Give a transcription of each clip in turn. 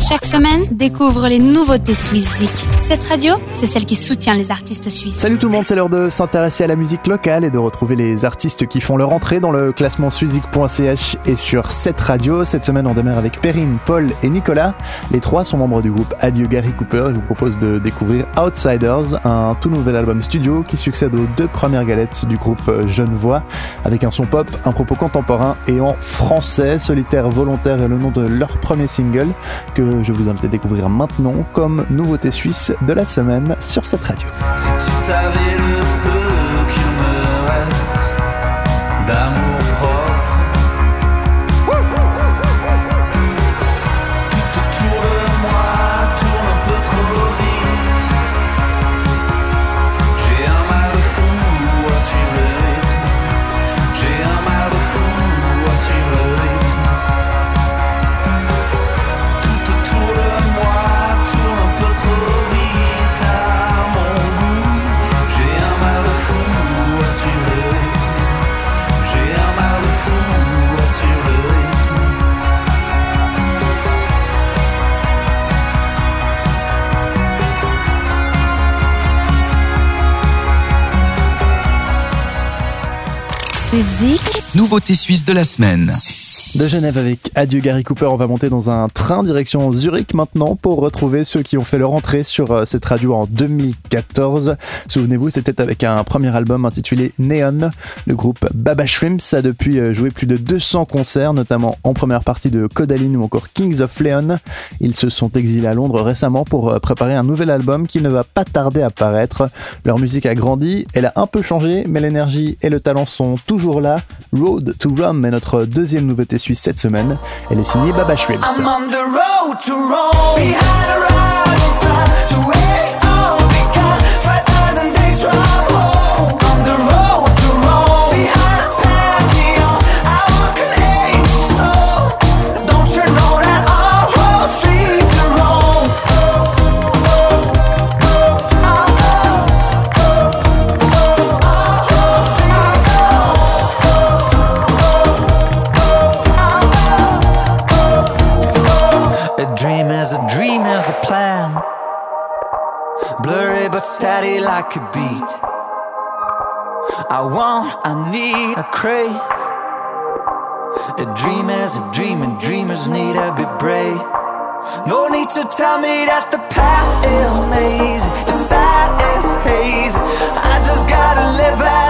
Chaque semaine, découvre les nouveautés suisses Cette radio, c'est celle qui soutient les artistes suisses. Salut tout le monde, c'est l'heure de s'intéresser à la musique locale et de retrouver les artistes qui font leur entrée dans le classement suizik.ch et sur cette radio. Cette semaine, on démarre avec Perrine, Paul et Nicolas. Les trois sont membres du groupe Adieu Gary Cooper je vous propose de découvrir Outsiders, un tout nouvel album studio qui succède aux deux premières galettes du groupe Voix, avec un son pop, un propos contemporain et en français. Solitaire volontaire est le nom de leur premier single que je vous invite à découvrir maintenant comme nouveauté suisse de la semaine sur cette radio. suis Zik. Nouveauté suisse de la semaine. De Genève avec Adieu Gary Cooper, on va monter dans un train direction Zurich maintenant pour retrouver ceux qui ont fait leur entrée sur euh, cette radio en 2014. Souvenez-vous, c'était avec un premier album intitulé Neon. Le groupe Baba Shrimps a depuis euh, joué plus de 200 concerts, notamment en première partie de Codaline ou encore Kings of Leon. Ils se sont exilés à Londres récemment pour euh, préparer un nouvel album qui ne va pas tarder à paraître. Leur musique a grandi, elle a un peu changé, mais l'énergie et le talent sont toujours là. Road to Rome est notre deuxième nouveauté suisse cette semaine. Elle est signée Baba Shrimps. Like a beat. I want, I need, I crave. A dream is a dream, and dreamers need to be brave. No need to tell me that the path is mazy, the side is hazy. I just gotta live and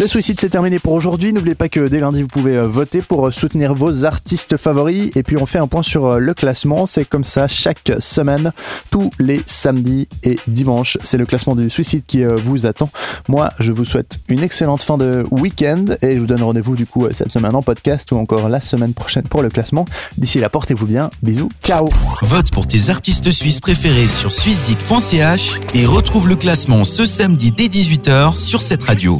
Le suicide c'est terminé pour aujourd'hui. N'oubliez pas que dès lundi vous pouvez euh, voter pour euh, soutenir vos artistes favoris. Et puis on fait un point sur euh, le classement. C'est comme ça chaque semaine, tous les samedis et dimanches. C'est le classement du suicide qui vous attend. Moi, je vous souhaite une excellente fin de week-end et je vous donne rendez-vous du coup cette semaine en podcast ou encore la semaine prochaine pour le classement. D'ici là, portez-vous bien. Bisous. Ciao. Vote pour tes artistes suisses préférés sur suizik.ch et retrouve le classement ce samedi dès 18h sur cette radio.